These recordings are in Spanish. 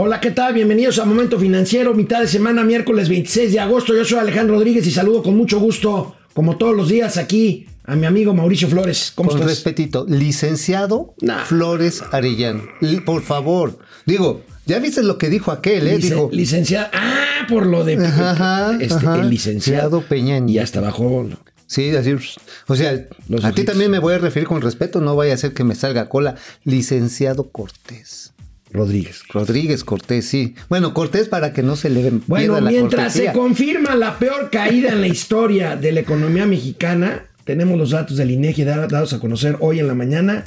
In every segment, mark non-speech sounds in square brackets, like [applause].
Hola, ¿qué tal? Bienvenidos a Momento Financiero, mitad de semana, miércoles 26 de agosto. Yo soy Alejandro Rodríguez y saludo con mucho gusto, como todos los días, aquí a mi amigo Mauricio Flores. ¿Cómo con respetito, licenciado Flores Arellano. Por favor, digo, ya viste lo que dijo aquel, ¿eh? dijo. Licenciado. Ah, por lo de. este, El licenciado Peña. Y hasta bajó. Sí, así. O sea, a ti también me voy a referir con respeto, no vaya a ser que me salga cola. Licenciado Cortés. Rodríguez. Rodríguez Cortés, sí. Bueno, Cortés para que no se le den Bueno, mientras se confirma la peor caída en la historia de la economía mexicana, tenemos los datos del INEGI dados a conocer hoy en la mañana.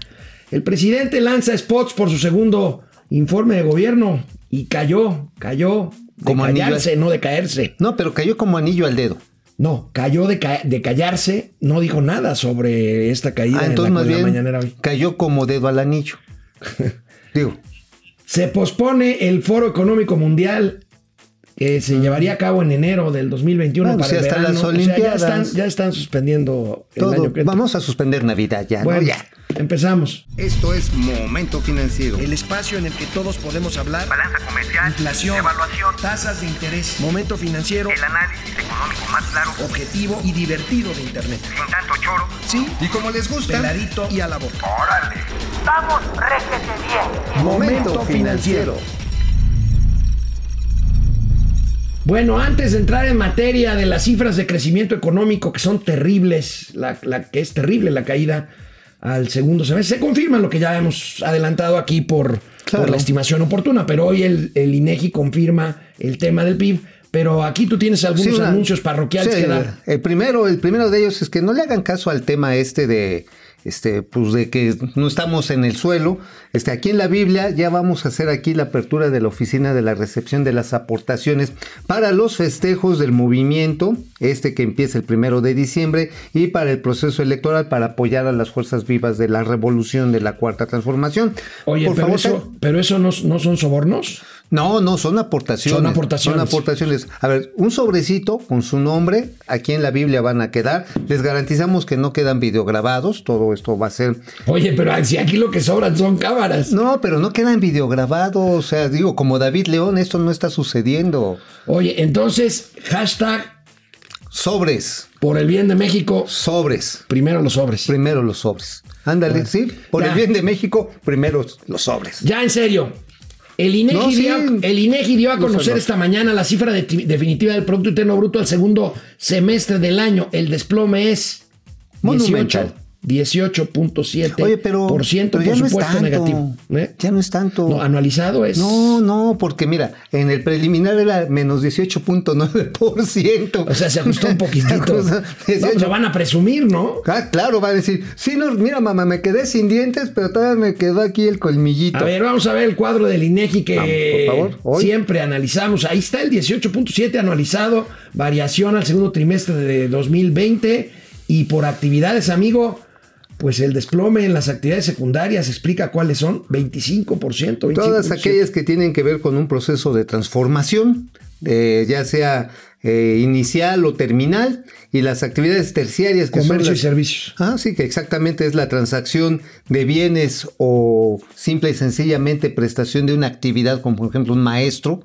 El presidente lanza spots por su segundo informe de gobierno y cayó, cayó. De como callarse, no de caerse. No, pero cayó como anillo al dedo. No, cayó de, de callarse, no dijo nada sobre esta caída ah, entonces en la, más bien, mañanera hoy. Cayó como dedo al anillo. [laughs] Digo, se pospone el Foro Económico Mundial que se llevaría a cabo en enero del 2021 para el verano. Las Olimpiadas. ya, están, suspendiendo el año que Vamos a suspender Navidad ya. Bueno, ya. Empezamos. Esto es Momento Financiero. El espacio en el que todos podemos hablar. Balanza comercial. Inflación. Evaluación. Tasas de interés. Momento Financiero. El análisis económico más claro. Objetivo y divertido de Internet. Sin tanto choro. Sí. Y como les gusta. Peladito y a la boca. Órale. Vamos, réjete bien. Momento Financiero. Bueno, antes de entrar en materia de las cifras de crecimiento económico que son terribles, la, que es terrible la caída al segundo semestre, se confirma lo que ya hemos adelantado aquí por, la estimación oportuna, pero hoy el, el, INEGI confirma el tema del PIB. Pero aquí tú tienes algunos anuncios parroquiales que dar. El primero, el primero de ellos es que no le hagan caso al tema este de este, pues de que no estamos en el suelo. Este, aquí en la Biblia ya vamos a hacer aquí la apertura de la oficina de la recepción de las aportaciones para los festejos del movimiento, este que empieza el primero de diciembre, y para el proceso electoral para apoyar a las fuerzas vivas de la revolución de la cuarta transformación. Oye, pero, eso, pero eso no, no son sobornos. No, no, son aportaciones. Son aportaciones. Son aportaciones. A ver, un sobrecito con su nombre, aquí en la Biblia van a quedar. Les garantizamos que no quedan videograbados, todo esto va a ser. Oye, pero si aquí lo que sobran son cámaras. No, pero no quedan videograbados. O sea, digo, como David León, esto no está sucediendo. Oye, entonces, hashtag. Sobres. Por el bien de México. Sobres. Primero los sobres. Primero los sobres. Ándale, sí. Por el bien de México, primero los sobres. Ya en serio, el INEGI, dio, a conocer esta mañana la cifra definitiva del Producto Interno Bruto al segundo semestre del año. El desplome es 18. 18.7% Oye, pero, por ciento, por supuesto negativo. ¿eh? Ya no es tanto. No, anualizado es. No, no, porque mira, en el preliminar era menos 18.9%. O sea, se ajustó un [laughs] poquitito. lo van a presumir, ¿no? Ah, claro, va a decir, sí, no, mira, mamá, me quedé sin dientes, pero todavía me quedó aquí el colmillito. A ver, vamos a ver el cuadro del INEGI que siempre analizamos. Ahí está el 18.7 anualizado, variación al segundo trimestre de 2020 y por actividades, amigo pues el desplome en las actividades secundarias explica cuáles son 25%. Todas aquellas que tienen que ver con un proceso de transformación, ya sea eh, inicial o terminal, y las actividades terciarias que Comercio son y servicios. Ah, sí, que exactamente es la transacción de bienes o simple y sencillamente prestación de una actividad, como por ejemplo un maestro,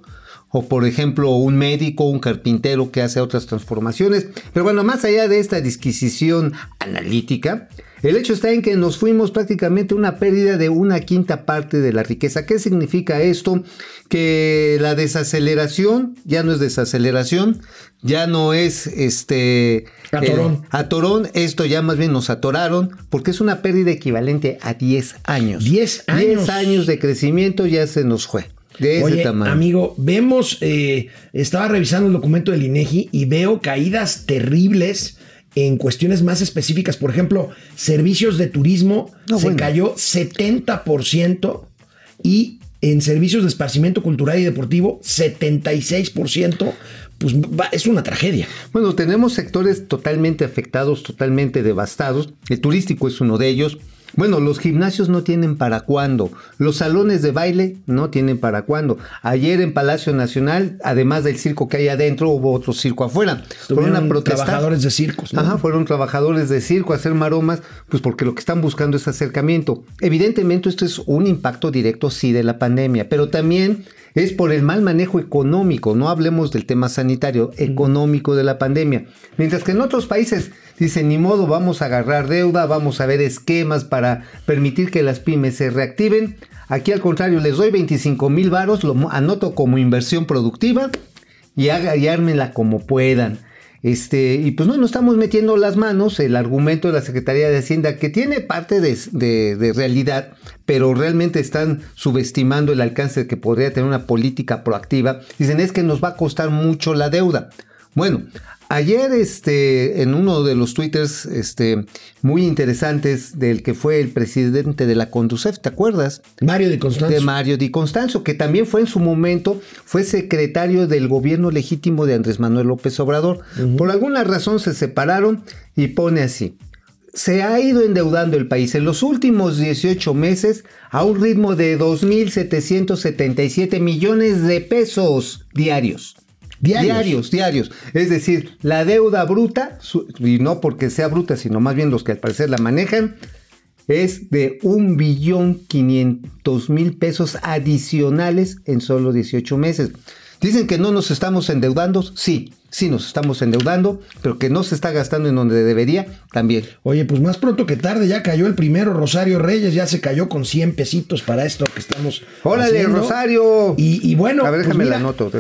o por ejemplo un médico, un carpintero que hace otras transformaciones. Pero bueno, más allá de esta disquisición analítica, el hecho está en que nos fuimos prácticamente una pérdida de una quinta parte de la riqueza. ¿Qué significa esto? Que la desaceleración ya no es desaceleración, ya no es este atorón. atorón, esto ya más bien nos atoraron porque es una pérdida equivalente a 10 años. 10 años. 10 años de crecimiento ya se nos fue. De ese tamaño. amigo, vemos, eh, estaba revisando el documento del INEGI y veo caídas terribles en cuestiones más específicas. Por ejemplo, servicios de turismo se cayó 70% y en servicios de esparcimiento cultural y deportivo 76%. Pues es una tragedia. Bueno, tenemos sectores totalmente afectados, totalmente devastados. El turístico es uno de ellos. Bueno, los gimnasios no tienen para cuándo. Los salones de baile no tienen para cuándo. Ayer en Palacio Nacional, además del circo que hay adentro, hubo otro circo afuera. Fueron a protestar. Trabajadores de circos. ¿no? Ajá, fueron trabajadores de circo a hacer maromas, pues porque lo que están buscando es acercamiento. Evidentemente esto es un impacto directo, sí, de la pandemia, pero también es por el mal manejo económico, no hablemos del tema sanitario, económico de la pandemia. Mientras que en otros países dicen, ni modo, vamos a agarrar deuda, vamos a ver esquemas para permitir que las pymes se reactiven. Aquí al contrario, les doy 25 mil varos, lo anoto como inversión productiva y, haga, y como puedan. Este, y pues no nos estamos metiendo las manos, el argumento de la Secretaría de Hacienda, que tiene parte de, realidad, pero realmente están subestimando el alcance que podría tener una política proactiva. Dicen es que nos va a costar mucho la deuda. Bueno, Ayer, este, en uno de los twitters este, muy interesantes del que fue el presidente de la Conducef, ¿te acuerdas? Mario Di Constanzo. De Mario Di Constanzo, que también fue en su momento, fue secretario del gobierno legítimo de Andrés Manuel López Obrador. Por alguna razón se separaron y pone así. Se ha ido endeudando el país en los últimos 18 meses a un ritmo de 2.777 millones de pesos diarios. Diarios. diarios, Es decir, la deuda bruta, y no porque sea bruta, sino más bien los que al parecer la manejan, es de un billón quinientos mil pesos adicionales en solo 18 meses. Dicen que no nos estamos endeudando, sí, sí nos estamos endeudando, pero que no se está gastando en donde debería, también. Oye, pues más pronto que tarde ya cayó el primero, Rosario Reyes, ya se cayó con 100 pesitos para esto que estamos ¡Órale, Rosario! Y, bueno... A ver, déjame pues la anoto.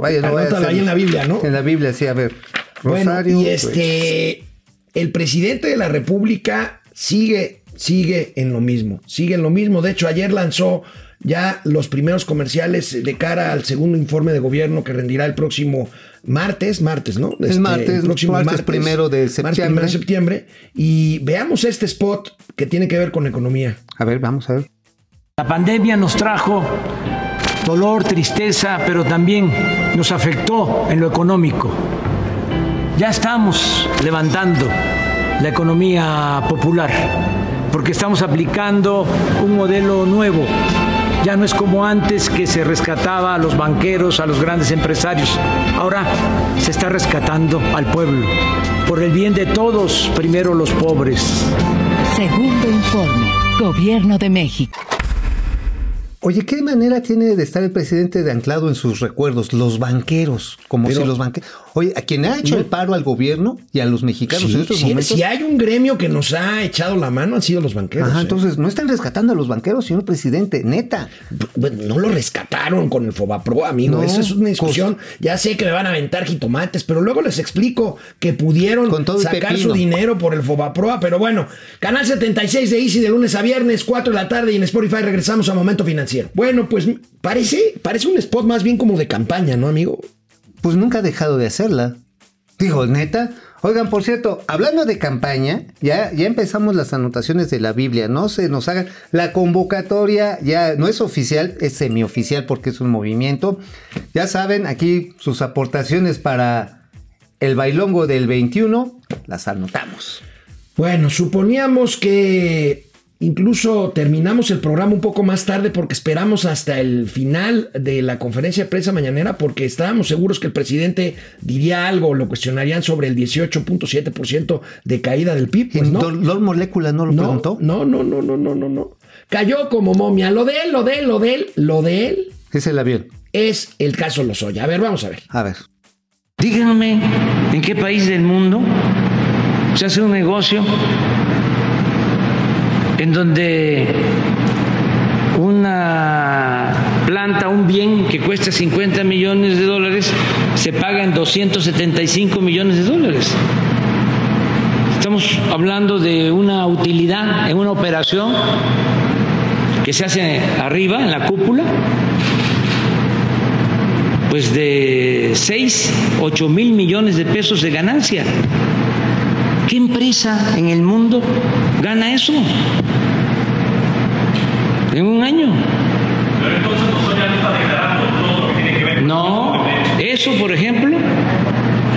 Vaya, no ahí en la Biblia, ¿no? En la Biblia, sí, a ver. Rosario... y este... El presidente de la República sigue, sigue en lo mismo, sigue en lo mismo. De hecho, ayer lanzó ya los primeros comerciales de cara al segundo informe de gobierno que rendirá el próximo martes, martes, ¿no? el este, martes, el próximo martes, primero de septiembre. de septiembre. Y veamos este spot que tiene que ver con economía. A ver, vamos a ver. La pandemia nos trajo dolor, tristeza, pero también nos afectó en lo económico. Ya estamos levantando la economía popular porque estamos aplicando un modelo nuevo ya no es como antes que se rescataba a los banqueros, a los grandes empresarios. Ahora se está rescatando al pueblo. Por el bien de todos, primero los pobres. Segundo informe, Gobierno de México. Oye, ¿qué manera tiene de estar el presidente de anclado en sus recuerdos? Los banqueros, como si los banqueros... Oye, a quien ha hecho el paro al gobierno y a los mexicanos en estos momentos... Si hay un gremio que nos ha echado la mano han sido los banqueros. Ajá, ¿eh? entonces no están rescatando a los banqueros, señor presidente, neta. no lo rescataron con el Fobapro, amigo. Esa es una discusión. Ya sé que me van a aventar jitomates, pero luego les explico que pudieron sacar su dinero por el Fobaproa. Pero bueno, Canal 76 de Easy de lunes a viernes, 4 de la tarde y en Spotify regresamos a Momento Financiero. Bueno, pues parece, parece un spot más bien como de campaña, ¿no, amigo? Pues nunca ha dejado de hacerla. Digo, neta. Oigan, por cierto, hablando de campaña, ya, ya empezamos las anotaciones de la Biblia. No se nos hagan. La convocatoria ya no es oficial, es semioficial porque es un movimiento. Ya saben, aquí sus aportaciones para el bailongo del 21 las anotamos. Bueno, suponíamos que Incluso terminamos el programa un poco más tarde porque esperamos hasta el final de la conferencia de prensa mañanera porque estábamos seguros que el presidente diría algo, lo cuestionarían sobre el 18.7% de caída del PIB. Pues no. Molécula no lo preguntó? No, no, no, no, no, no, no. Cayó como momia. Lo de él, lo de él, lo de él, lo de él. Es el avión. Es el caso Lozoya. A ver, vamos a ver. A ver. Díganme, ¿en qué país del mundo se hace un negocio en donde una planta, un bien que cuesta 50 millones de dólares, se paga en 275 millones de dólares. Estamos hablando de una utilidad en una operación que se hace arriba, en la cúpula, pues de 6, 8 mil millones de pesos de ganancia. ¿Qué empresa en el mundo gana eso? En un año. Pero entonces no ya está declarando todo lo que tiene que ver No, eso por ejemplo,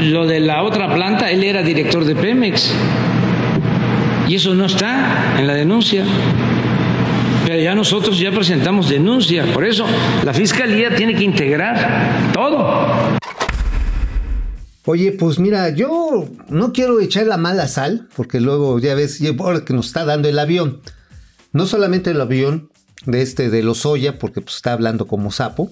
lo de la otra planta, él era director de Pemex. Y eso no está en la denuncia. Pero ya nosotros ya presentamos denuncia. Por eso la Fiscalía tiene que integrar todo. Oye, pues mira, yo no quiero echar la mala sal, porque luego ya ves, ahora que nos está dando el avión, no solamente el avión de este de Lozoya, porque pues está hablando como sapo,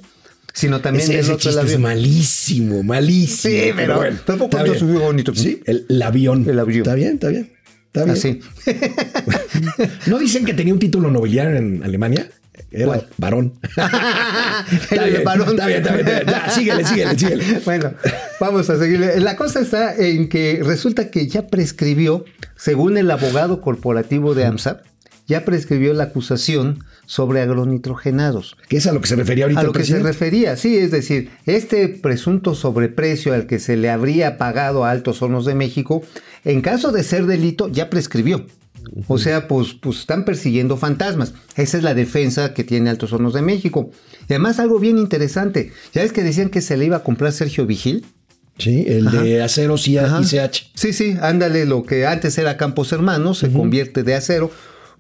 sino también Ese, del ese otro el chiste es avión. malísimo, malísimo. Sí, pero- bueno, pero poco está bien. bonito. Sí, el, el avión. El avión. Está bien, está bien. Está bien. Así. [laughs] ¿No dicen que tenía un título nobiliario en Alemania? Era varón. [laughs] El bien, varón. Está bien, está bien, está bien. Ya, síguele, síguele, síguele. [laughs] Bueno, vamos a seguirle. La cosa está en que resulta que ya prescribió, según el abogado corporativo de AMSA, ya prescribió la acusación sobre agronitrogenados. Que es a lo que se refería ahorita A el lo que se refería, sí, es decir, este presunto sobreprecio al que se le habría pagado a Altos Hornos de México, en caso de ser delito, ya prescribió. O sea, pues, pues están persiguiendo fantasmas. Esa es la defensa que tiene Altos Hornos de México. Y además algo bien interesante. Ya es que decían que se le iba a comprar Sergio Vigil. Sí, el de acero Ajá. ICH. Sí, sí, ándale, lo que antes era Campos Hermanos se convierte de acero.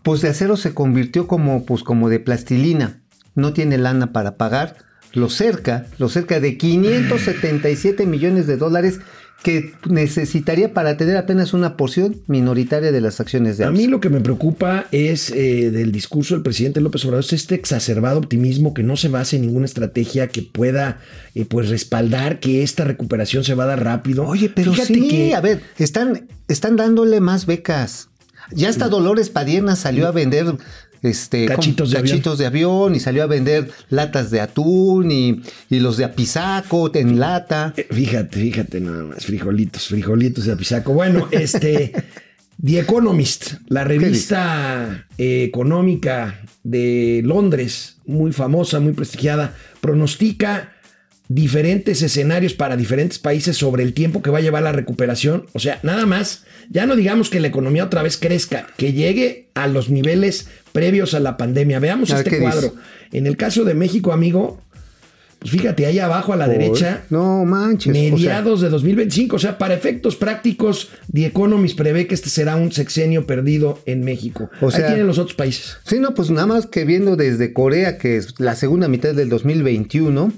Pues de acero se convirtió como, pues como de plastilina. No tiene lana para pagar. Lo cerca, lo cerca de 577 millones de dólares que necesitaría para tener apenas una porción minoritaria de las acciones de A AMSA. mí lo que me preocupa es eh, del discurso del presidente López Obrador, es este exacerbado optimismo que no se base en ninguna estrategia que pueda eh, pues respaldar que esta recuperación se va a dar rápido. Oye, pero Fíjate sí, que a ver, están, están dándole más becas. Ya hasta Dolores Padierna salió a vender este, ¿cómo? Cachitos de avión. cachitos de avión y salió a vender latas de atún y, y los de apisaco en lata. Eh, Fíjate, fíjate nada más, frijolitos, frijolitos de apisaco. Bueno, [laughs] este, The Economist, la revista eh, económica de Londres, muy famosa, muy prestigiada, pronostica diferentes escenarios para diferentes países sobre el tiempo que va a llevar la recuperación. O sea, nada más, ya no digamos que la economía otra vez crezca, que llegue a los niveles previos a la pandemia. Veamos ver, este ¿qué cuadro. dice? En el caso de México, amigo, pues fíjate, ahí abajo a la derecha, No manches. o sea, mediados de 2025. O sea, para efectos prácticos, The Economist prevé que este será un sexenio perdido en México. O Ahí sea- tienen los otros países. Sí, no, pues nada más que viendo desde Corea, que es la segunda mitad del 2021,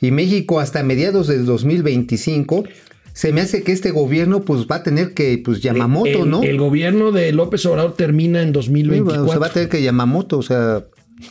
y México hasta mediados del 2025, se me hace que este gobierno pues va a tener que, pues Yamamoto, el, ¿no? El gobierno de López Obrador termina en Sí, 2024. bueno, se va a tener que Yamamoto, o sea,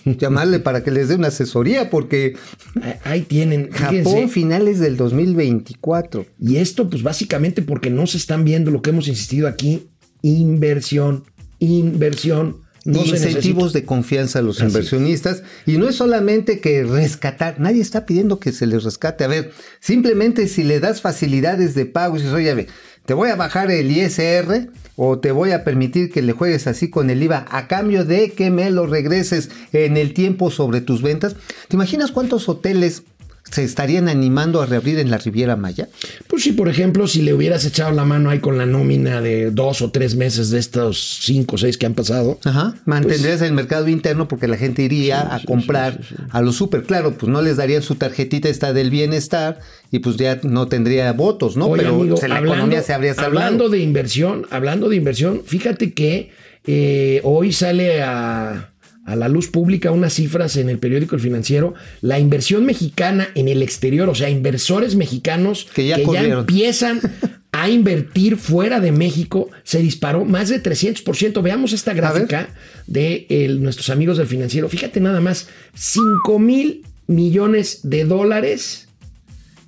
llamarle para que les dé una asesoría, porque Ahí- Ahí tienen. Japón Fíjense. finales del 2024. Y esto, pues básicamente porque no se están viendo lo que hemos insistido aquí: inversión, inversión. No incentivos de confianza a los Así inversionistas. Y no es solamente que rescatar, nadie está pidiendo que se les rescate. A ver, simplemente si le das facilidades de pago y dices, oye, a ver, te voy a bajar el ISR o te voy a permitir que le juegues así con el IVA a cambio de que me lo regreses en el tiempo sobre tus ventas. ¿Te imaginas cuántos hoteles se estarían animando a reabrir en la Riviera Maya? Pues sí, por ejemplo, si le hubieras echado la mano ahí con la nómina de dos o tres meses de estos cinco o seis que han pasado. Ajá. Mantendrías el mercado interno porque la gente iría a comprar a los super. Claro, pues no les darían su tarjetita esta del bienestar y pues ya no tendría votos, ¿no? Oye, Pero amigo, pues, la hablando, economía se habría salvado. hablando de inversión, hablando de inversión, fíjate que eh, hoy sale a, a la luz pública unas cifras en el periódico El Financiero. La inversión mexicana en el exterior, o sea, inversores mexicanos Que ya empiezan [laughs] a invertir fuera de México, se disparó más de 300%. Veamos esta gráfica de el- nuestros amigos del financiero. Fíjate nada más, 5 mil millones de dólares.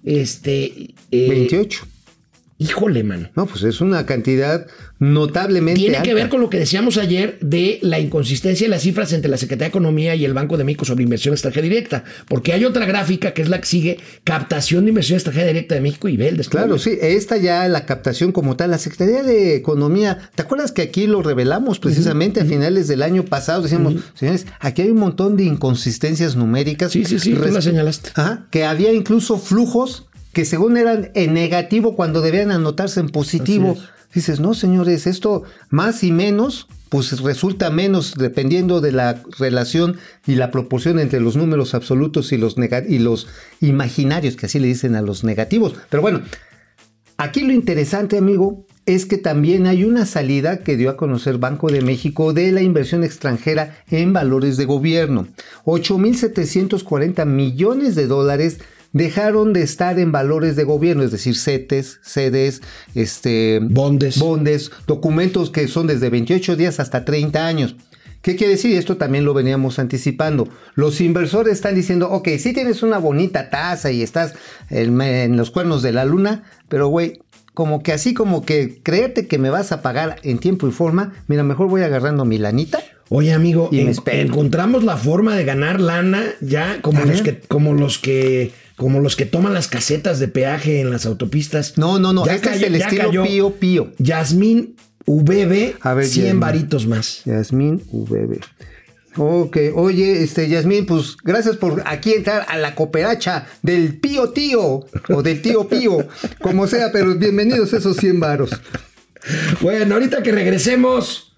Este. eh, 28. Híjole, mano. No, pues es una cantidad notablemente Tiene que ver con lo que decíamos ayer de la inconsistencia de las cifras entre la Secretaría de Economía y el Banco de México sobre inversión extranjera directa. Porque hay otra gráfica que es la que sigue captación de inversión extranjera directa de México y ve el desplome. Claro, sí, esta ya la captación como tal, la Secretaría de Economía, ¿te acuerdas que aquí lo revelamos precisamente a finales del año pasado? Decíamos, señores, aquí hay un montón de inconsistencias numéricas. Sí, sí, sí, tú la señalaste. Ajá, que había incluso flujos que según eran en negativo cuando debían anotarse en positivo. Dices, no, señores, esto más y menos, pues resulta menos dependiendo de la relación y la proporción entre los números absolutos y los, y los imaginarios, que así le dicen a los negativos. Pero bueno, Aquí lo interesante, amigo, es que también hay una salida que dio a conocer Banco de México de la inversión extranjera en valores de gobierno. 8.740 millones de dólares dejaron de estar en valores de gobierno, es decir, CETES, CEDES, este, Bondes. bondes, documentos que son desde 28 días hasta 30 años. ¿Qué quiere decir? Esto también lo veníamos anticipando. Los inversores están diciendo, ok, sí tienes una bonita tasa y estás en, en los cuernos de la luna, pero güey, como que así como que créete que me vas a pagar en tiempo y forma, mira, mejor voy agarrando mi lanita. Oye, amigo, Y en- encontramos la forma de ganar lana ya como los que como los que como los que toman las casetas de peaje en las autopistas. No, no, no, Ya este cayó- es el ya estilo cayó pío pío. Yasmín VB, A ver, 100 Yasmín. varitos más. Yasmín VB. Ok, oye, este, Yasmín, pues gracias por aquí entrar a la cooperacha del pío tío o del tío pío, como sea, pero bienvenidos esos 100 varos. Bueno, ahorita que regresemos,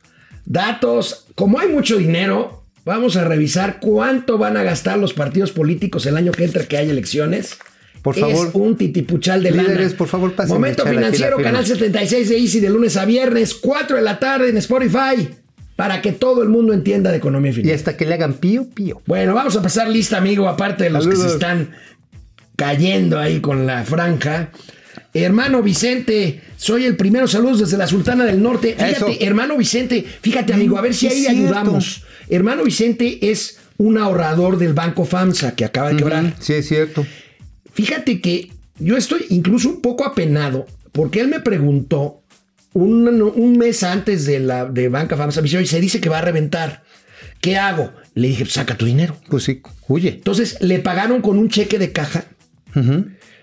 datos, como hay mucho dinero, vamos a revisar cuánto van a gastar los partidos políticos el año que entra que hay elecciones. Por Es favor. un titipuchal de Líderes, lana. por favor, pásenme Momento financiero, canal 76 de Easy de lunes a viernes, 4 de la tarde en Spotify, para que todo el mundo entienda de economía y Y hasta que le hagan pío pío. Bueno, vamos a pasar lista, amigo, aparte de los que se están cayendo ahí con la franja. Hermano Vicente, soy el primero. Saludos desde la Sultana del Norte. Fíjate, Eso. hermano Vicente, fíjate, amigo, a ver si ahí cierto. ayudamos. Hermano Vicente es un ahorrador del Banco FAMSA que acaba de quebrar. Sí, es cierto. Fíjate que yo estoy incluso un poco apenado porque él me preguntó un, un mes antes de la de Banca FAMSA, me dice, "Oye, se dice que va a reventar. ¿Qué hago? Le dije, "Pues, saca tu dinero. Pues sí, huye. Entonces le pagaron con un cheque de caja.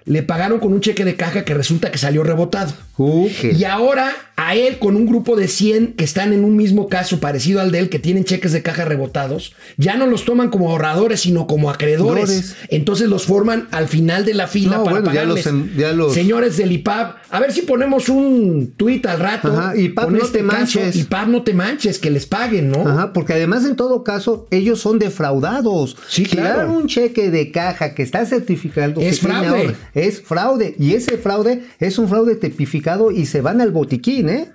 Le pagaron con un cheque de caja que resulta que salió rebotado. Uh, Y ahora a él con un grupo de 100 que están en un mismo caso parecido al de él, que tienen cheques de caja rebotados, ya no los toman como ahorradores, sino como acreedores. Entonces los forman al final de la fila No, para bueno, ya los ya los- Señores del IPAB, a ver si ponemos un tuit al rato. Ajá, IPAB, con no este te manches. IPAB, no te manches, que les paguen, ¿no? Ajá, porque además en todo caso ellos son defraudados. Sí, Si claro. un cheque de caja que está certificado Es que fraude. es fraude y ese fraude es un fraude tipificado y se van al botiquín, ¿eh?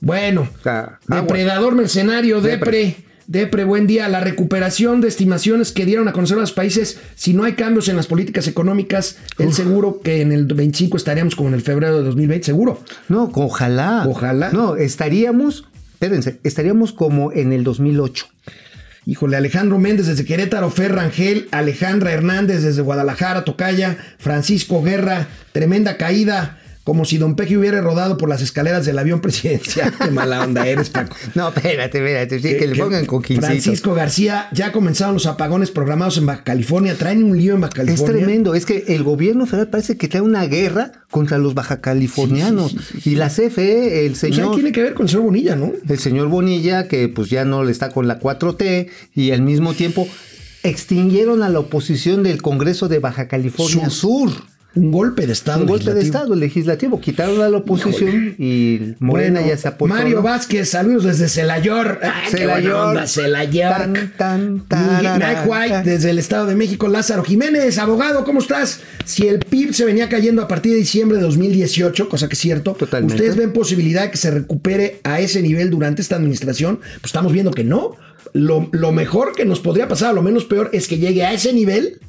Bueno, depredador mercenario, Depre. Depre, buen día. La recuperación de estimaciones que dieron a conocer a los países, si no hay cambios en las políticas económicas, el seguro que en el 25 estaríamos como en el febrero de 2020, seguro. No, ojalá. Ojalá. No, estaríamos, espérense, estaríamos como en el 2008. Híjole, Alejandro Méndez desde Querétaro, Fer Rangel, Alejandra Hernández desde Guadalajara, Tocaya, Francisco Guerra, tremenda caída, como si Don Peje hubiera rodado por las escaleras del avión presidencial. [laughs] Qué mala onda eres, Paco. No, espérate, espérate, sí, que, le pongan con quincito. Francisco García, ya comenzaron los apagones programados en Baja California. Traen un lío en Baja Es California. tremendo, es que el gobierno federal parece que trae una guerra contra los baja californianos y la CFE, el O sea, señor tiene que ver con el señor Bonilla, ¿no? el señor Bonilla, que pues ya no le está con la 4T, y al mismo tiempo extinguieron a la oposición del Congreso de Baja California Sur. Un golpe de Estado. Un golpe de. Estado legislativo. Quitaron a la oposición y Morena Bueno, ya se apoyó. Mario Vázquez, saludos desde Celayor. Buena Celayor. Celayor. Tan, tan, Mike White desde el Estado de México. Lázaro Jiménez, abogado, ¿cómo estás? Si el PIB se venía cayendo a partir de diciembre de 2018, cosa que es cierto, Totalmente. ¿ustedes ven posibilidad de que se recupere a ese nivel durante esta administración? Pues estamos viendo que no. Lo, lo mejor que nos podría pasar, a lo menos peor, es que llegue a ese nivel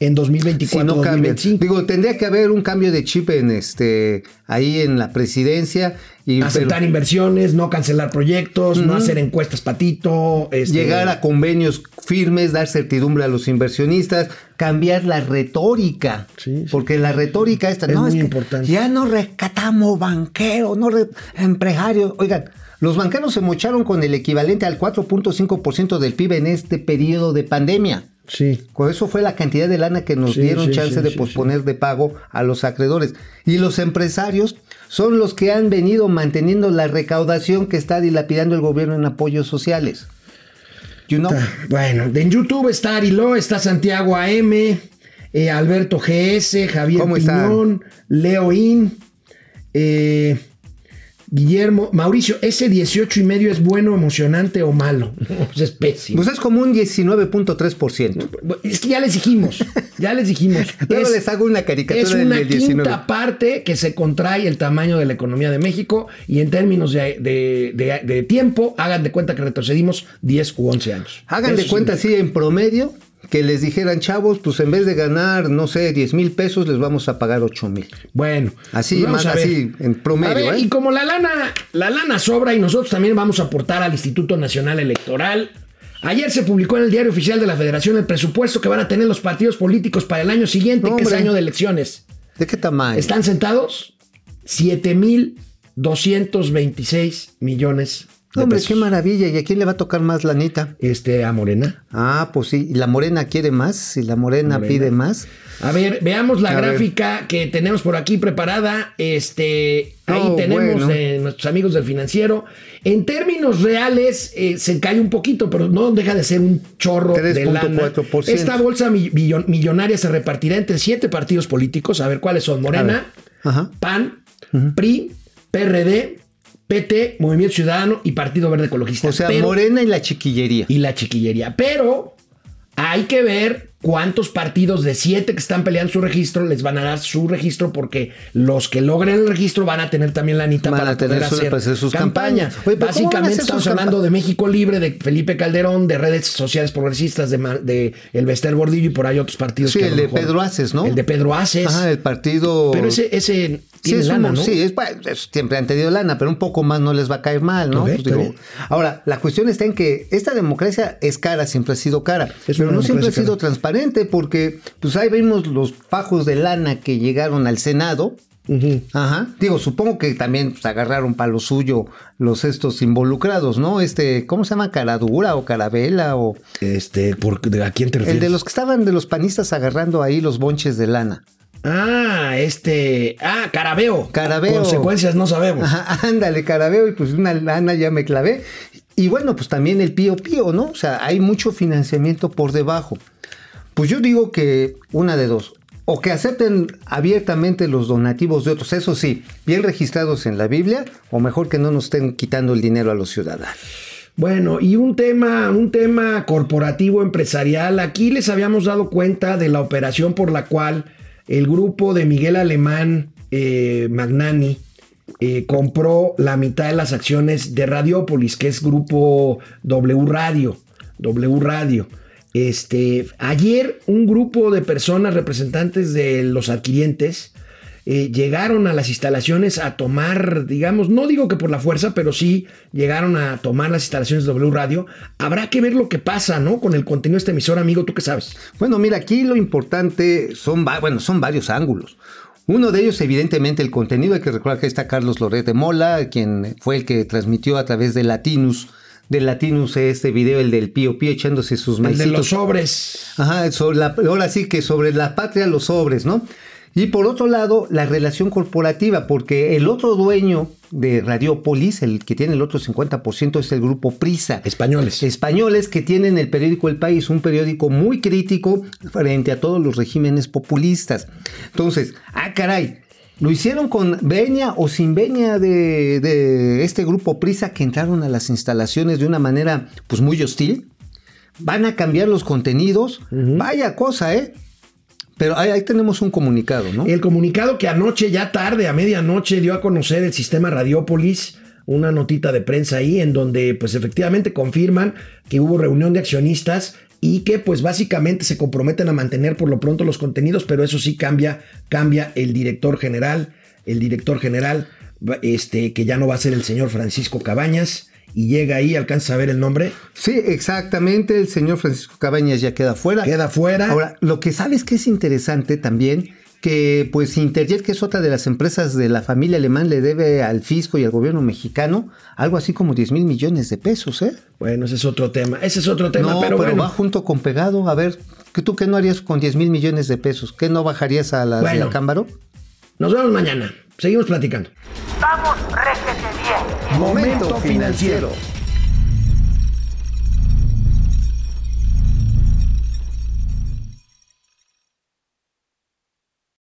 en 2024, si no cambia. 2025. Digo, tendría que haber un cambio de chip en este ahí en la presidencia y Aceptar pero inversiones, no cancelar proyectos, no hacer encuestas patito. este, llegar a convenios firmes, dar certidumbre a los inversionistas, cambiar la retórica, Sí, sí. porque la retórica esta Es no muy es que importante. ya no rescatamos banqueros, no re- empresarios, oigan. Los banqueros se mocharon con el equivalente al 4.5% del PIB en este periodo de pandemia. Sí. Con eso fue la cantidad de lana que nos Sí, dieron sí, chance sí, de posponer de pago a los acreedores. Y los empresarios son los que han venido manteniendo la recaudación que está dilapidando el gobierno en apoyos sociales. You know? Bueno, en YouTube está Ariló, está Santiago AM, eh, Alberto GS, Javier. Piñón, Leo In. eh, Guillermo, Mauricio, ¿ese 18 y medio es bueno, emocionante o malo? Pues [laughs] es pésimo. Pues es como un 19.3%. Es que ya les dijimos, ya les dijimos. [laughs] Luego Es- les hago una caricatura Es del una 19. quinta parte que se contrae el tamaño de la economía de México y en términos de, de- de- de tiempo, hagan de cuenta que retrocedimos 10 u 11 años. Hagan de cuenta así en promedio que les dijeran, chavos, pues en vez de ganar, no sé, 10 mil pesos, les vamos a pagar 8 mil. Bueno, Así, pues más así, en promedio, A ver, ¿eh? Y como la lana, la lana sobra y nosotros también vamos a aportar al Instituto Nacional Electoral. Ayer se publicó en el diario oficial de la Federación el presupuesto que van a tener los partidos políticos para el año siguiente, No, que es año de elecciones. ¿De qué tamaño? Están sentados 7.226 millones de Hombre, pesos. qué maravilla. ¿Y a quién le va a tocar más lanita? Este, a Morena. Ah, pues sí. ¿Y la morena quiere más? Si la morena, Morena. pide más. A ver, veamos la A ver. gráfica que tenemos por aquí preparada. Este, ahí Oh, tenemos bueno. de nuestros amigos del financiero. En términos reales, eh, se cae un poquito, pero no deja de ser un chorro de lana. 3.4%. Esta bolsa millonaria se repartirá entre siete partidos políticos. A ver cuáles son: Morena, Ajá. PAN, PRI, PRD, PT, Movimiento Ciudadano y Partido Verde Ecologista. O sea, Pero- morena y la chiquillería. y la chiquillería. Pero hay que ver cuántos partidos de siete que están peleando su registro les van a dar su registro porque los que logren el registro van a tener también la anita Van para a tener poder su- hacer, hacer sus campaña. campañas. Oye, pero ¿cómo van a Básicamente estamos hablando de México Libre, de Felipe Calderón, de redes sociales progresistas, de, El Bester Gordillo y por ahí otros partidos. Sí, que el de Pedro Aces, ¿no? El de Pedro Aces. Ajá, el partido. Pero ese, ese Sí, tiene es lana, un- ¿no? sí, es, pa- es- siempre han tenido lana, pero un poco más no les va a caer mal, ¿no? Pues digo, ahora, la cuestión está en que esta democracia es cara, siempre ha sido cara, Es pero no siempre ha sido cara. Transparente porque, pues ahí vimos los fajos de lana que llegaron al Senado. Ajá. Digo, supongo que también pues, agarraron para lo suyo los estos involucrados, ¿no? Este, ¿cómo se llama? Caradura o Carabela o Este, ¿por, de- ¿a quién te refieres? el de los que estaban de los panistas agarrando ahí los bonches de lana. Ah, este. Ah, Carabeo. Carabeo. Consecuencias no sabemos. Ajá, [laughs] ándale, carabeo, y pues una lana ya me clavé. Y bueno, pues también el pío pío, ¿no? O sea, hay mucho financiamiento por debajo. Pues yo digo que una de dos. O que acepten abiertamente los donativos de otros, eso sí, bien registrados en la Biblia, o mejor que no nos estén quitando el dinero a los ciudadanos. Bueno, y un tema, un tema corporativo empresarial. Aquí les habíamos dado cuenta de la operación por la cual el grupo de Miguel Alemán eh, Magnani eh, compró la mitad de las acciones de Radiopolis, que es grupo W Radio. W Radio. Este, ayer un grupo de personas representantes de los adquirientes eh, llegaron a las instalaciones a tomar, digamos, no digo que por la fuerza, pero sí llegaron a tomar las instalaciones de W Radio. Habrá que ver lo que pasa, ¿no? Con el contenido de este emisor, amigo, ¿tú qué sabes? Bueno, mira, aquí lo importante son, bueno, son varios ángulos. Uno de ellos, evidentemente, el contenido. Hay que recordar que está Carlos Loret de Mola, quien fue el que transmitió a través de Latinus, de Latinus este video, el del Pío Pío echándose sus El de los sobres. Ajá, sobre la- ahora sí que sobre la patria los sobres, ¿no? Y por otro lado, la relación corporativa, porque el otro dueño de Radiopolis, el que tiene el otro 50%, es el grupo Prisa. Españoles. Españoles que tienen el periódico El País, un periódico muy crítico frente a todos los regímenes populistas. Entonces, ah, caray, ¿lo hicieron con veña o sin veña de, de este grupo Prisa que entraron a las instalaciones de una manera pues muy hostil? ¿Van a cambiar los contenidos? Vaya cosa, ¿eh? Pero ahí, ahí tenemos un comunicado, ¿no? El comunicado que anoche, ya tarde, a medianoche, dio a conocer el sistema Radiopolis, una notita de prensa ahí, en donde pues efectivamente confirman que hubo reunión de accionistas y que pues básicamente se comprometen a mantener por lo pronto los contenidos, pero eso sí cambia, cambia el director general, el director general, este, que ya no va a ser el señor Francisco Cabañas, y llega ahí, alcanza a ver el nombre, Sí, exactamente. El señor Francisco Cabañas ya queda fuera. queda fuera. Ahora, lo que sabes que es interesante también, que pues Interjet, que es otra de las empresas de la familia alemán, le debe al fisco y al gobierno mexicano algo así como 10 mil millones de pesos, ¿eh? Bueno, ese es otro tema, ese es otro tema, no, pero, pero, bueno. va junto con pegado. A ver, ¿qué ¿tú qué no harías con 10 mil millones de pesos? ¿Qué no bajarías a la, Bueno. la Cámbaro? Nos vemos mañana, seguimos platicando. Vamos, réjete bien. Momento financiero.